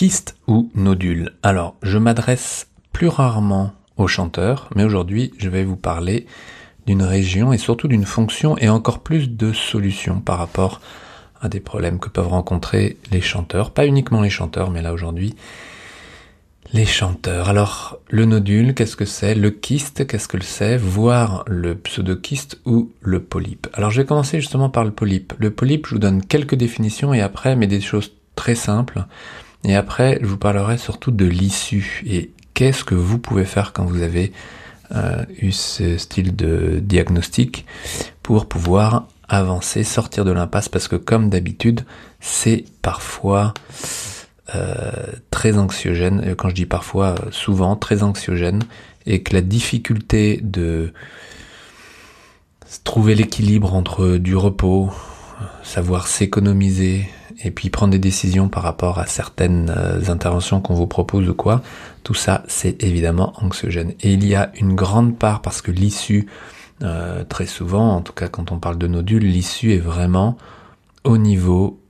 Kyste ou nodule Alors, je m'adresse plus rarement aux chanteurs, mais aujourd'hui, je vais vous parler d'une région et surtout d'une fonction et encore plus de solutions par rapport à des problèmes que peuvent rencontrer les chanteurs. Pas uniquement les chanteurs, mais là aujourd'hui, les chanteurs. Alors, le nodule, qu'est-ce que c'est? Le kyste, qu'est-ce que c'est? Voir le pseudokyste ou le polype. Alors, je vais commencer justement par le polype. Le polype, je vous donne quelques définitions et après, mais des choses très simples. Et après, je vous parlerai surtout de l'issue. Et qu'est-ce que vous pouvez faire quand vous avez euh, eu ce style de diagnostic pour pouvoir avancer, sortir de l'impasse, parce que comme d'habitude, c'est parfois euh, très anxiogène, quand je dis parfois, souvent très anxiogène, et que la difficulté de trouver l'équilibre entre du repos, savoir s'économiser, et puis prendre des décisions par rapport à certaines euh, interventions qu'on vous propose ou quoi, tout ça c'est évidemment anxiogène. Et il y a une grande part parce que l'issue, euh, très souvent, en tout cas quand on parle de nodules, l'issue est vraiment au niveau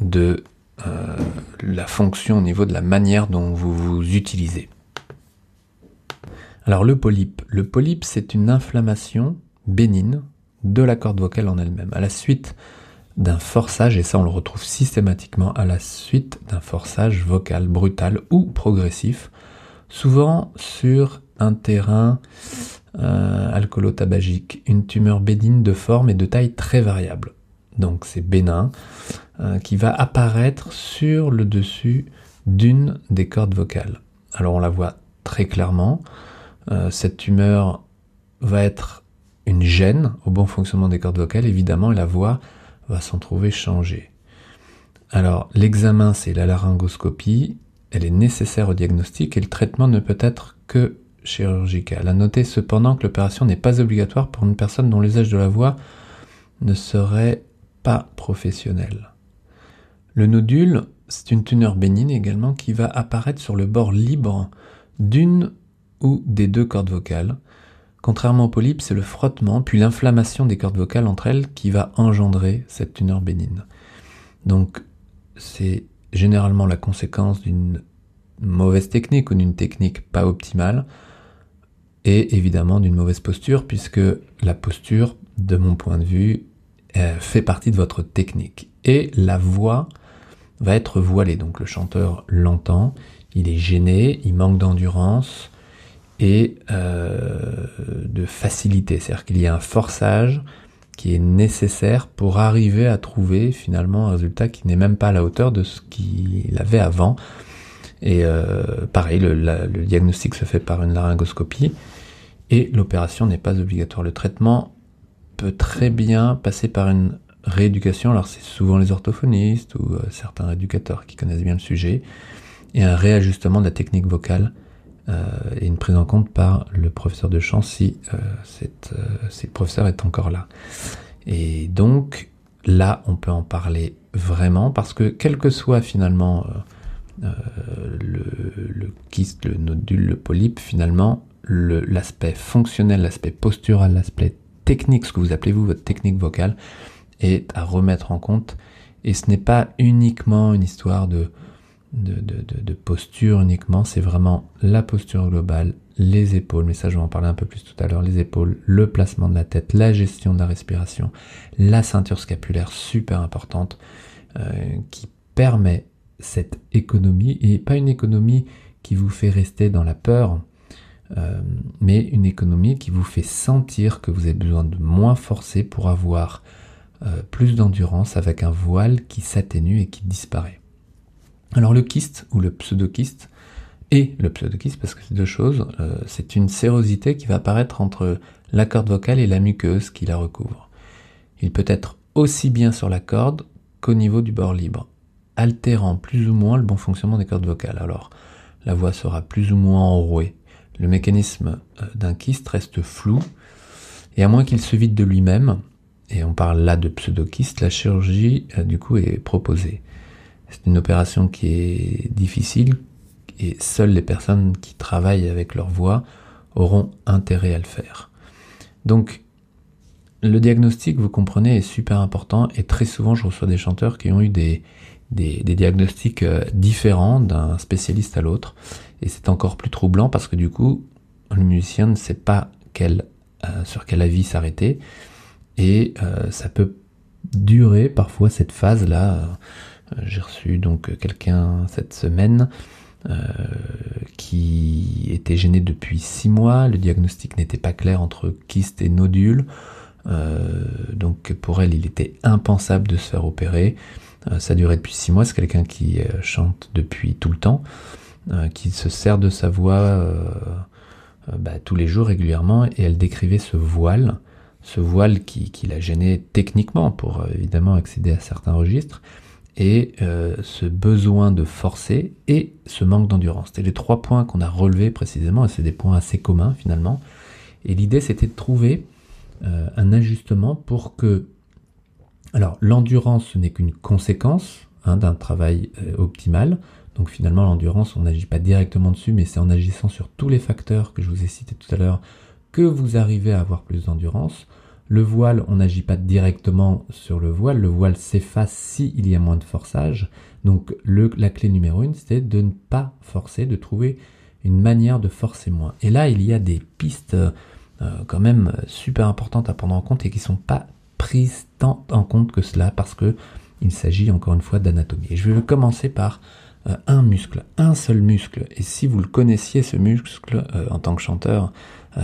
de euh, la fonction, au niveau de la manière dont vous vous utilisez. Alors le polype, le polype c'est une inflammation bénigne de la corde vocale en elle-même. À la suite d'un forçage, et ça on le retrouve systématiquement à la suite d'un forçage vocal brutal ou progressif, souvent sur un terrain euh, alcoolo-tabagique, une tumeur bénigne de forme et de taille très variable. Donc c'est bénin, euh, qui va apparaître sur le dessus d'une des cordes vocales. Alors on la voit très clairement, euh, cette tumeur va être une gêne au bon fonctionnement des cordes vocales, évidemment, et la voix va s'en trouver changé. Alors, l'examen, c'est la laryngoscopie. Elle est nécessaire au diagnostic et le traitement ne peut être que chirurgical. À noter cependant que l'opération n'est pas obligatoire pour une personne dont l'usage de la voix ne serait pas professionnel. Le nodule, c'est une tumeur bénigne également qui va apparaître sur le bord libre d'une ou des deux cordes vocales Contrairement au polype, c'est le frottement puis l'inflammation des cordes vocales entre elles qui va engendrer cette tumeur bénigne. Donc c'est généralement la conséquence d'une mauvaise technique ou d'une technique pas optimale et évidemment d'une mauvaise posture puisque la posture, de mon point de vue, euh, fait partie de votre technique. Et la voix va être voilée, donc le chanteur l'entend, il est gêné, il manque d'endurance, et euh, de facilité. C'est-à-dire qu'il y a un forçage qui est nécessaire pour arriver à trouver finalement un résultat qui n'est même pas à la hauteur de ce qu'il avait avant. Et euh, pareil, le, diagnostic se fait par une laryngoscopie et l'opération n'est pas obligatoire. Le traitement peut très bien passer par une rééducation. Alors c'est souvent les orthophonistes ou euh, certains éducateurs qui connaissent bien le sujet et un réajustement de la technique vocale et une prise en compte par le professeur de chant si, euh, cette, euh, professeur est encore là. Et donc là, on peut en parler vraiment parce que quel que soit finalement le, le, kyste, le nodule, le polype, finalement, l'aspect fonctionnel, l'aspect postural, l'aspect technique, ce que vous appelez vous votre technique vocale, est à remettre en compte. Et ce n'est pas uniquement une histoire de de, posture uniquement, c'est vraiment la posture globale, les épaules, mais ça je vais en parler un peu plus tout à l'heure, les épaules, le placement de la tête, la gestion de la respiration, la ceinture scapulaire super importante euh, qui permet cette économie, et pas une économie qui vous fait rester dans la peur, euh, mais une économie qui vous fait sentir que vous avez besoin de moins forcer pour avoir euh, plus d'endurance avec un voile qui s'atténue et qui disparaît. Alors le kyste ou le pseudokyste et le pseudokyste, parce que c'est deux choses, euh, c'est une sérosité qui va apparaître entre la corde vocale et la muqueuse qui la recouvre. Il peut être aussi bien sur la corde qu'au niveau du bord libre, altérant plus ou moins le bon fonctionnement des cordes vocales. Alors la voix sera plus ou moins enrouée. Le mécanisme euh, d'un kyste reste flou, et à moins qu'il se vide de lui-même, et on parle là de pseudokyste, la chirurgie euh, du coup est proposée. C'est une opération qui est difficile et seules les personnes qui travaillent avec leur voix auront intérêt à le faire. Donc, le diagnostic, vous comprenez, est super important et très souvent je reçois des chanteurs qui ont eu des, diagnostics euh, différents d'un spécialiste à l'autre. Et c'est encore plus troublant parce que du coup, le musicien ne sait pas euh, sur quel avis s'arrêter. Et euh, ça peut durer parfois cette phase-là. J'ai reçu donc quelqu'un cette semaine qui était gêné depuis six mois. Le diagnostic n'était pas clair entre kyste et nodule. donc pour elle, il était impensable de se faire opérer. Euh, ça duré depuis six mois. C'est quelqu'un qui euh, chante depuis tout le temps, euh, qui se sert de sa voix bah, tous les jours régulièrement. Et elle décrivait ce voile, ce voile qui, qui l'a gêné techniquement pour évidemment accéder à certains registres et ce besoin de forcer et ce manque d'endurance. C'était les trois points qu'on a relevés précisément, et c'est des points assez communs finalement. Et l'idée c'était de trouver un ajustement pour que alors l'endurance, ce n'est qu'une conséquence hein, d'un travail euh, optimal. Donc finalement, l'endurance, on n'agit pas directement dessus, mais c'est en agissant sur tous les facteurs que je vous ai cités tout à l'heure que vous arrivez à avoir plus d'endurance. Le voile, on n'agit pas directement sur le voile. Le voile s'efface s'il y a moins de forçage. Donc la clé numéro une, c'est de ne pas forcer, de trouver une manière de forcer moins. Et là, il y a des pistes euh, quand même super importantes à prendre en compte et qui sont pas prise tant en compte que cela parce que il s'agit encore une fois d'anatomie. Je vais commencer par euh, un muscle, un seul muscle. Et si vous le connaissiez, ce muscle, euh, en tant que chanteur,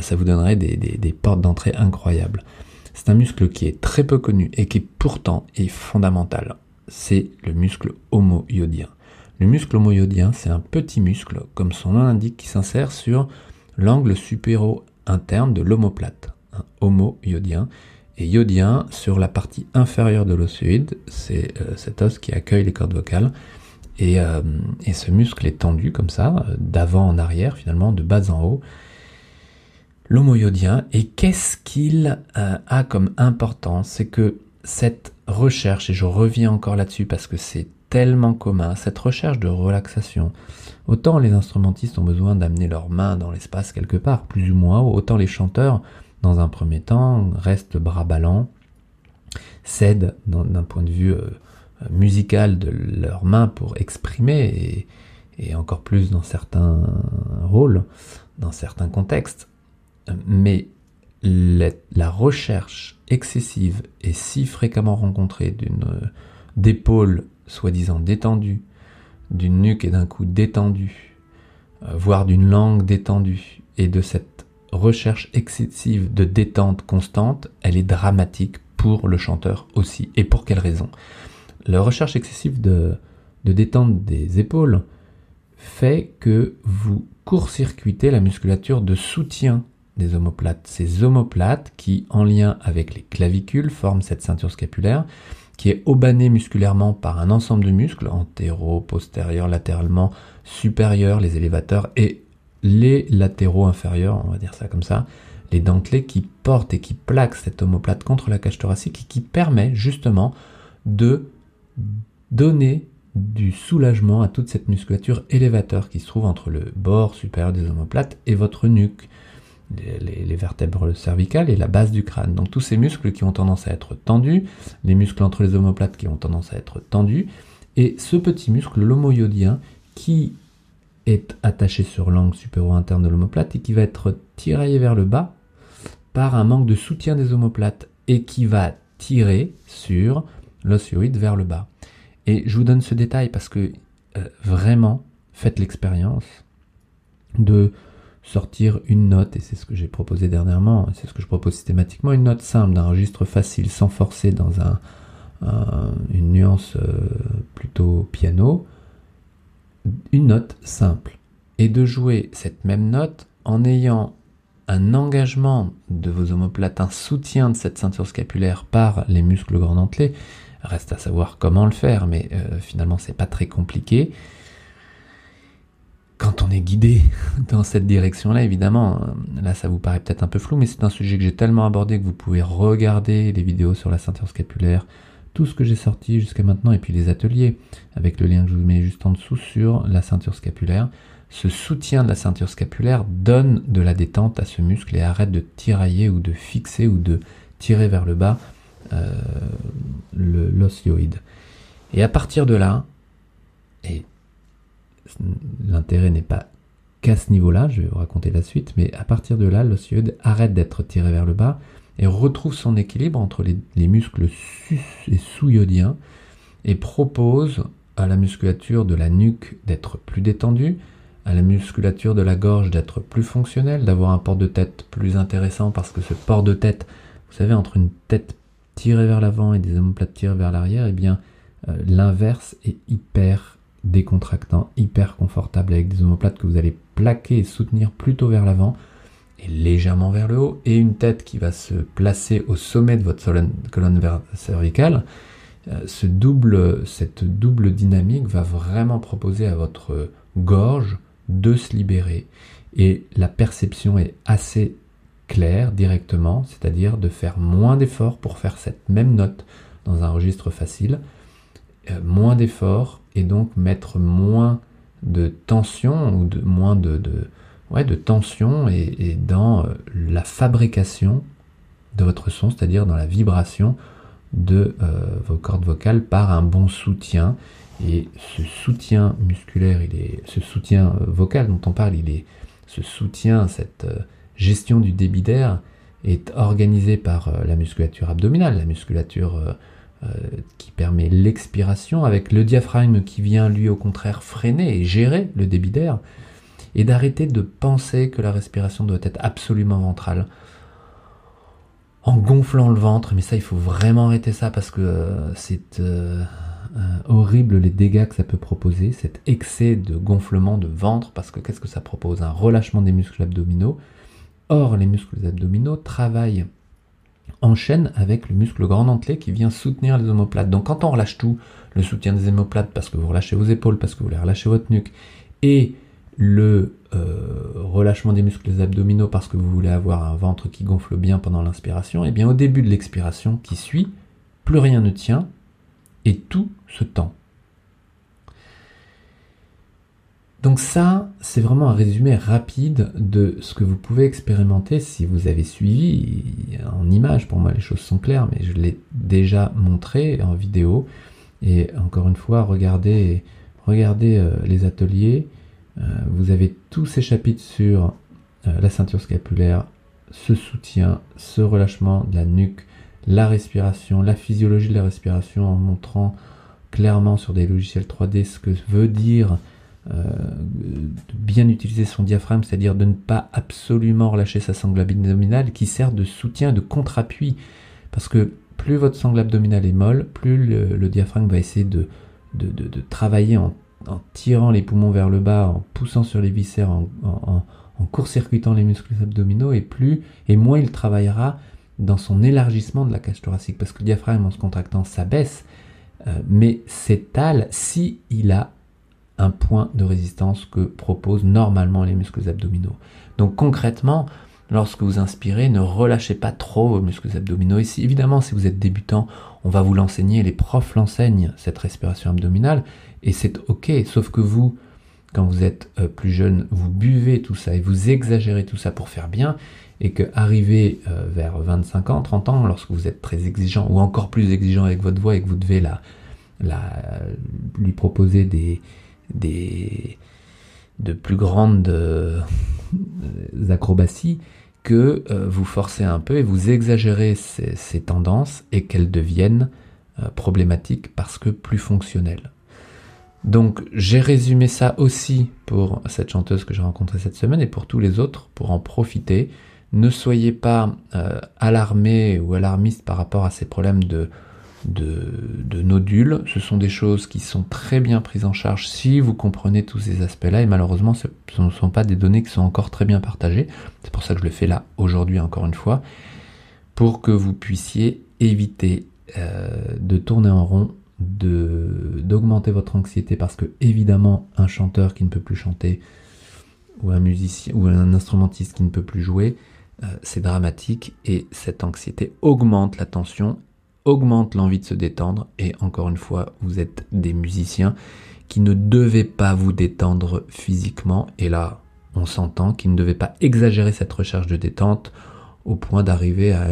ça vous donnerait des portes d'entrée incroyables. C'est un muscle qui est très peu connu et qui pourtant est fondamental. C'est le muscle homoiodien. Le muscle homoiodien, c'est un petit muscle, comme son nom l'indique, qui s'insère sur l'angle supéro-interne de l'omoplate. Un homoiodien et iodien sur la partie inférieure de l'ossioïde, c'est euh, cet os qui accueille les cordes vocales. Et, euh, et ce muscle est tendu comme ça, d'avant en arrière finalement, de bas en haut. L'homoiodien, et qu'est-ce qu'il euh, a comme importance C'est que cette recherche, et je reviens encore là-dessus parce que c'est tellement commun, cette recherche de relaxation, autant les instrumentistes ont besoin d'amener leurs mains dans l'espace quelque part, plus ou moins, autant les chanteurs dans un premier temps, restent bras ballants, cèdent d'un point de vue euh, musical de leurs mains pour exprimer, et, encore plus dans certains rôles, dans certains contextes. Mais la, recherche excessive et si fréquemment rencontrée d'une d'épaule soi-disant détendue, d'une nuque et d'un cou détendu, euh, voire d'une langue détendue, et de cette recherche excessive de détente constante, elle est dramatique pour le chanteur aussi. Et pour quelle raison? La recherche excessive de, de détente des épaules fait que vous court-circuitez la musculature de soutien des omoplates. Ces omoplates qui, en lien avec les clavicules, forment cette ceinture scapulaire qui est obanée musculairement par un ensemble de muscles, antéro, postérieur, latéralement, supérieur, les élévateurs et les latéraux inférieurs, on va dire ça comme ça, les dentelés qui portent et qui plaquent cette omoplate contre la cage thoracique et qui permet justement de donner du soulagement à toute cette musculature élévateur qui se trouve entre le bord supérieur des omoplates et votre nuque, les, vertèbres cervicales et la base du crâne. Donc tous ces muscles qui ont tendance à être tendus, les muscles entre les omoplates qui ont tendance à être tendus, et ce petit muscle, l'homoiodien, qui est attaché sur l'angle supéro-interne de l'omoplate et qui va être tiraillé vers le bas par un manque de soutien des omoplates et qui va tirer sur l'osioïde vers le bas. Et je vous donne ce détail parce que euh, vraiment, faites l'expérience de sortir une note, et c'est ce que j'ai proposé dernièrement, c'est ce que je propose systématiquement, une note simple d'un registre facile, sans forcer dans un, une nuance euh, plutôt piano, une note simple et de jouer cette même note en ayant un engagement de vos omoplates, un soutien de cette ceinture scapulaire par les muscles grand dentelés. Reste à savoir comment le faire, mais euh, finalement c'est pas très compliqué. Quand on est guidé dans cette direction-là, évidemment, euh, là ça vous paraît peut-être un peu flou, mais c'est un sujet que j'ai tellement abordé que vous pouvez regarder les vidéos sur la ceinture scapulaire, tout ce que j'ai sorti jusqu'à maintenant et puis les ateliers avec le lien que je vous mets juste en dessous sur la ceinture scapulaire. Ce soutien de la ceinture scapulaire donne de la détente à ce muscle et arrête de tirailler ou de fixer ou de tirer vers le bas euh, l'osioïde. Et à partir de là, Et l'intérêt n'est pas qu'à ce niveau-là, je vais vous raconter la suite, mais à partir de là, l'ossioïde arrête d'être tiré vers le bas et retrouve son équilibre entre les, muscles sus et sous-iodiens et propose à la musculature de la nuque d'être plus détendue, à la musculature de la gorge d'être plus fonctionnelle, d'avoir un port de tête plus intéressant parce que ce port de tête, vous savez, entre une tête tirée vers l'avant et des omoplates tirées vers l'arrière, eh bien, euh, l'inverse est hyper décontractant, hyper confortable avec des omoplates que vous allez plaquer et soutenir plutôt vers l'avant et légèrement vers le haut, et une tête qui va se placer au sommet de votre colonne cervicale. Euh, cette double dynamique va vraiment proposer à votre gorge de se libérer. Et la perception est assez claire directement, c'est-à-dire de faire moins d'efforts pour faire cette même note dans un registre facile, euh, moins d'efforts et donc mettre moins de tension ou de moins de, ouais, de tension et, dans euh, la fabrication de votre son, c'est-à-dire dans la vibration de euh, vos cordes vocales par un bon soutien. Et ce soutien musculaire, il est, ce soutien euh, vocal dont on parle, il est, ce soutien, cette gestion du débit d'air est organisé par la musculature abdominale, la musculature qui permet l'expiration, avec le diaphragme qui vient lui au contraire freiner et gérer le débit d'air et d'arrêter de penser que la respiration doit être absolument ventrale. En gonflant le ventre, mais ça il faut vraiment arrêter ça parce que euh, c'est euh, euh, horrible les dégâts que ça peut proposer, cet excès de gonflement de ventre, parce que qu'est-ce que ça propose? Un relâchement des muscles abdominaux. Or, les muscles abdominaux travaillent en chaîne avec le muscle grand dentelé qui vient soutenir les omoplates. Donc quand on relâche tout, le soutien des omoplates parce que vous relâchez vos épaules, parce que vous voulez relâcher votre nuque, et le euh, relâchement des muscles abdominaux parce que vous voulez avoir un ventre qui gonfle bien pendant l'inspiration, et eh bien au début de l'expiration qui suit, plus rien ne tient et tout se tend. Donc ça, c'est vraiment un résumé rapide de ce que vous pouvez expérimenter si vous avez suivi en image. Pour moi, les choses sont claires, mais je l'ai déjà montré en vidéo. Et encore une fois, regardez, regardez euh, les ateliers, euh, vous avez tous ces chapitres sur euh, la ceinture scapulaire, ce soutien, ce relâchement de la nuque, la respiration, la physiologie de la respiration en montrant clairement sur des logiciels 3D ce que veut dire de bien utiliser son diaphragme, c'est-à-dire de ne pas absolument relâcher sa sangle abdominale qui sert de soutien, de contre-appui. Parce que plus votre sangle abdominale est molle, plus le, diaphragme va essayer de, de, de travailler en en tirant les poumons vers le bas, en poussant sur les viscères, en, court-circuitant les muscles abdominaux, et plus et moins il travaillera dans son élargissement de la cage thoracique, parce que le diaphragme en se contractant s'abaisse, euh, mais s'étale si il a un point de résistance que proposent normalement les muscles abdominaux. Donc concrètement, lorsque vous inspirez, ne relâchez pas trop vos muscles abdominaux. Et si, évidemment, si vous êtes débutant, on va vous l'enseigner, les profs l'enseignent, cette respiration abdominale et c'est ok, sauf que vous, quand vous êtes euh, plus jeune, vous buvez tout ça et vous exagérez tout ça pour faire bien, et que arrivé euh, vers 25 ans, 30 ans, lorsque vous êtes très exigeant ou encore plus exigeant avec votre voix et que vous devez la, la, lui proposer des, des, de plus grandes euh, acrobaties, que vous forcez un peu et vous exagérez ces, ces tendances et qu'elles deviennent problématiques parce que plus fonctionnelles. Donc j'ai résumé ça aussi pour cette chanteuse que j'ai rencontrée cette semaine et pour tous les autres pour en profiter. Ne soyez pas euh, alarmés ou alarmistes par rapport à ces problèmes de, de, nodules. Ce sont des choses qui sont très bien prises en charge si vous comprenez tous ces aspects-là et malheureusement ce ne sont pas des données qui sont encore très bien partagées. C'est pour ça que je le fais là aujourd'hui encore une fois pour que vous puissiez éviter euh, de tourner en rond d'augmenter votre anxiété parce que évidemment un chanteur qui ne peut plus chanter ou un musicien ou un instrumentiste qui ne peut plus jouer euh, c'est dramatique et cette anxiété augmente la tension augmente l'envie de se détendre et encore une fois vous êtes des musiciens qui ne devaient pas vous détendre physiquement et là on s'entend qu'ils ne devaient pas exagérer cette recherche de détente au point d'arriver à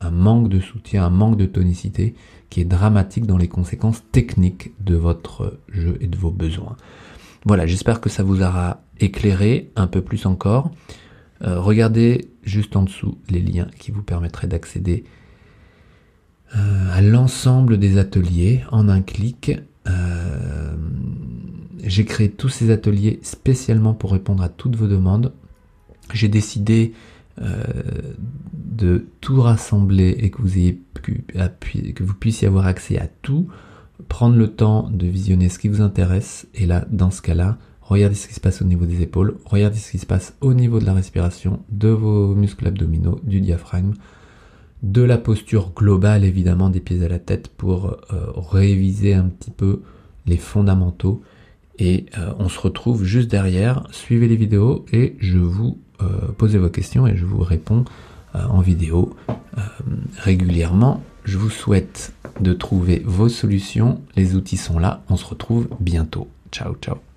un manque de soutien, un manque de tonicité qui est dramatique dans les conséquences techniques de votre jeu et de vos besoins. Voilà, j'espère que ça vous aura éclairé un peu plus encore. Euh, regardez juste en dessous les liens qui vous permettraient d'accéder euh, à l'ensemble des ateliers en un clic. Euh, j'ai créé tous ces ateliers spécialement pour répondre à toutes vos demandes. J'ai décidé de tout rassembler et que vous ayez que vous puissiez avoir accès à tout, prendre le temps de visionner ce qui vous intéresse et là, dans ce cas-là, regardez ce qui se passe au niveau des épaules, regardez ce qui se passe au niveau de la respiration, de vos muscles abdominaux, du diaphragme, de la posture globale évidemment des pieds à la tête pour euh, réviser un petit peu les fondamentaux. Et euh, on se retrouve juste derrière. Suivez les vidéos et je vous euh, pose vos questions et je vous réponds en vidéo régulièrement. Je vous souhaite de trouver vos solutions. Les outils sont là. On se retrouve bientôt. Ciao, ciao.